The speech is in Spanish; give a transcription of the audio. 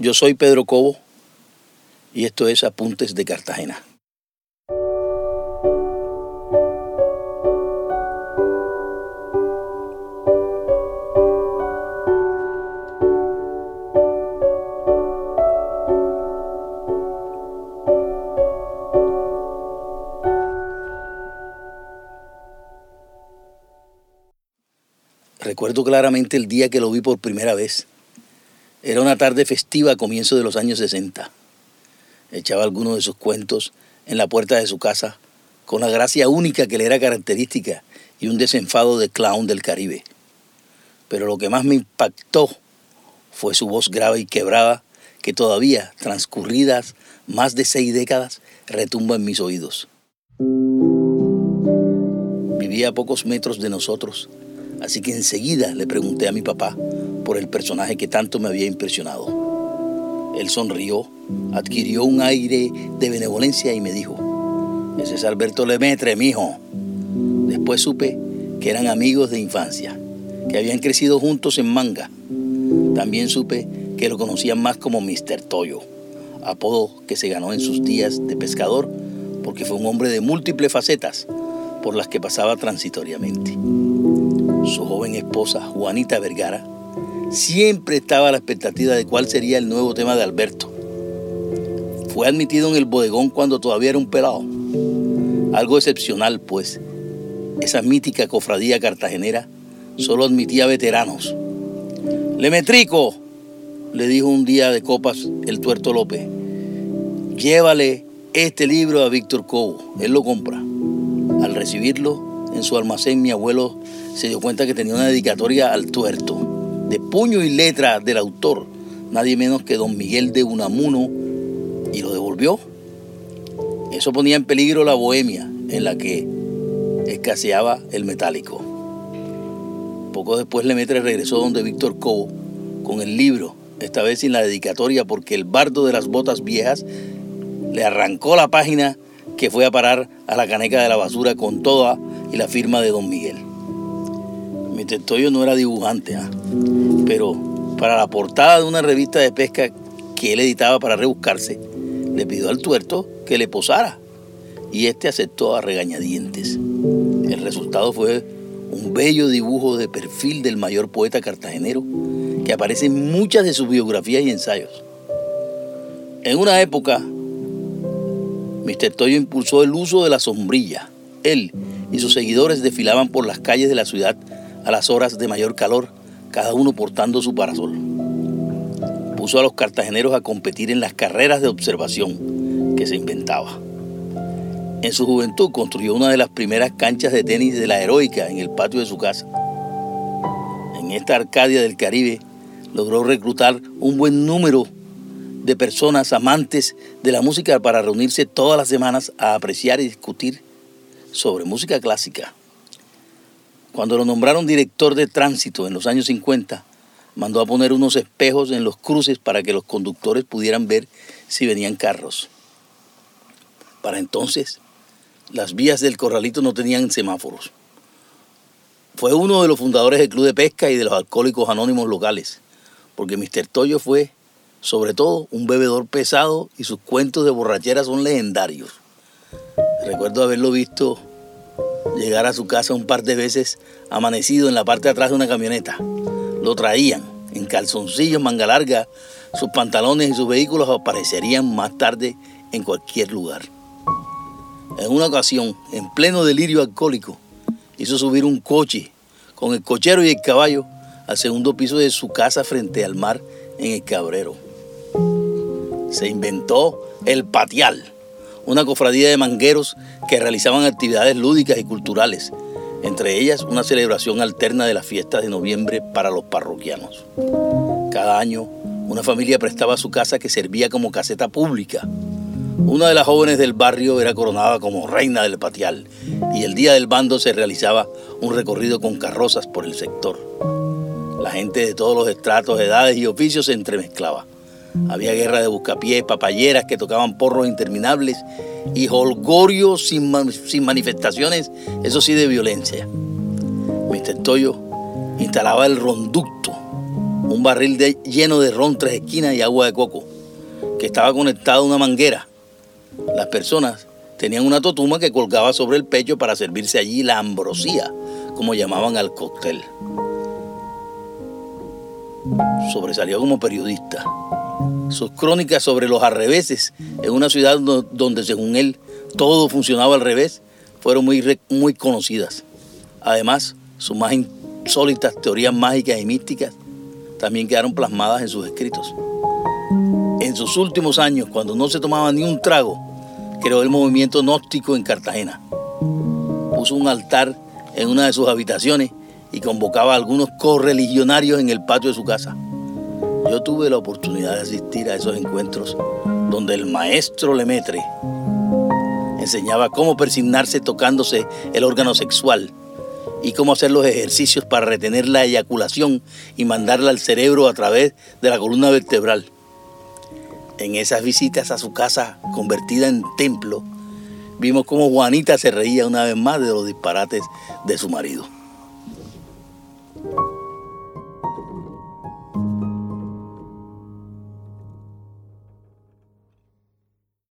Yo soy Pedro Cobo y esto es Apuntes de Cartagena. Recuerdo claramente el día que lo vi por primera vez. Era una tarde festiva a comienzos de los años 60. Echaba algunos de sus cuentos en la puerta de su casa con la gracia única que le era característica y un desenfado de clown del Caribe. Pero lo que más me impactó fue su voz grave y quebrada que todavía, transcurridas más de seis décadas, retumba en mis oídos. Vivía a pocos metros de nosotros Así que enseguida le pregunté a mi papá por el personaje que tanto me había impresionado. Él sonrió, adquirió un aire de benevolencia y me dijo, ese es Alberto Lemetre, mijo. Después supe que eran amigos de infancia, que habían crecido juntos en manga. También supe que lo conocían más como Mr. Toyo, apodo que se ganó en sus días de pescador porque fue un hombre de múltiples facetas por las que pasaba transitoriamente su joven esposa, Juanita Vergara, siempre estaba a la expectativa de cuál sería el nuevo tema de Alberto. Fue admitido en el bodegón cuando todavía era un pelado. Algo excepcional, pues esa mítica cofradía cartagenera solo admitía veteranos. Lemetrico, le dijo un día de copas el tuerto López, llévale este libro a Víctor Cobo, él lo compra. Al recibirlo, en su almacén mi abuelo se dio cuenta que tenía una dedicatoria al tuerto, de puño y letra del autor, nadie menos que don Miguel de Unamuno, y lo devolvió. Eso ponía en peligro la bohemia en la que escaseaba el metálico. Poco después Lemetre regresó donde Víctor Cobo con el libro, esta vez sin la dedicatoria porque el bardo de las botas viejas le arrancó la página que fue a parar a la caneca de la basura con toda y la firma de don Miguel. Mr. Toyo no era dibujante, ¿ah? pero para la portada de una revista de pesca que él editaba para rebuscarse, le pidió al tuerto que le posara y este aceptó a regañadientes. El resultado fue un bello dibujo de perfil del mayor poeta cartagenero que aparece en muchas de sus biografías y ensayos. En una época, Mr. Toyo impulsó el uso de la sombrilla. Él y sus seguidores desfilaban por las calles de la ciudad a las horas de mayor calor, cada uno portando su parasol. Puso a los cartageneros a competir en las carreras de observación que se inventaba. En su juventud construyó una de las primeras canchas de tenis de la heroica en el patio de su casa. En esta Arcadia del Caribe logró reclutar un buen número de personas amantes de la música para reunirse todas las semanas a apreciar y discutir sobre música clásica. Cuando lo nombraron director de tránsito en los años 50, mandó a poner unos espejos en los cruces para que los conductores pudieran ver si venían carros. Para entonces, las vías del corralito no tenían semáforos. Fue uno de los fundadores del Club de Pesca y de los Alcohólicos Anónimos locales, porque Mr. Toyo fue, sobre todo, un bebedor pesado y sus cuentos de borrachera son legendarios. Recuerdo haberlo visto llegar a su casa un par de veces amanecido en la parte de atrás de una camioneta. Lo traían en calzoncillos, manga larga, sus pantalones y sus vehículos aparecerían más tarde en cualquier lugar. En una ocasión, en pleno delirio alcohólico, hizo subir un coche con el cochero y el caballo al segundo piso de su casa frente al mar en el Cabrero. Se inventó el patial una cofradía de mangueros que realizaban actividades lúdicas y culturales, entre ellas una celebración alterna de las fiestas de noviembre para los parroquianos. Cada año, una familia prestaba su casa que servía como caseta pública. Una de las jóvenes del barrio era coronada como reina del patial y el día del bando se realizaba un recorrido con carrozas por el sector. La gente de todos los estratos, edades y oficios se entremezclaba. Había guerra de buscapiés, papayeras que tocaban porros interminables y holgorio sin, manifestaciones, eso sí, de violencia. Mr. Toyo instalaba el ronducto, un barril lleno de ron tres esquinas y agua de coco, que estaba conectado a una manguera. Las personas tenían una totuma que colgaba sobre el pecho para servirse allí la ambrosía, como llamaban al cóctel. Sobresalió como periodista. Sus crónicas sobre los arreveses en una ciudad donde según él todo funcionaba al revés fueron muy, muy conocidas. Además, sus más insólitas teorías mágicas y místicas también quedaron plasmadas en sus escritos. En sus últimos años, cuando no se tomaba ni un trago, creó el movimiento gnóstico en Cartagena. Puso un altar en una de sus habitaciones y convocaba a algunos correligionarios en el patio de su casa. Yo tuve la oportunidad de asistir a esos encuentros donde el maestro Lemetre enseñaba cómo persignarse tocándose el órgano sexual y cómo hacer los ejercicios para retener la eyaculación y mandarla al cerebro a través de la columna vertebral. En esas visitas a su casa convertida en templo, vimos cómo Juanita se reía una vez más de los disparates de su marido.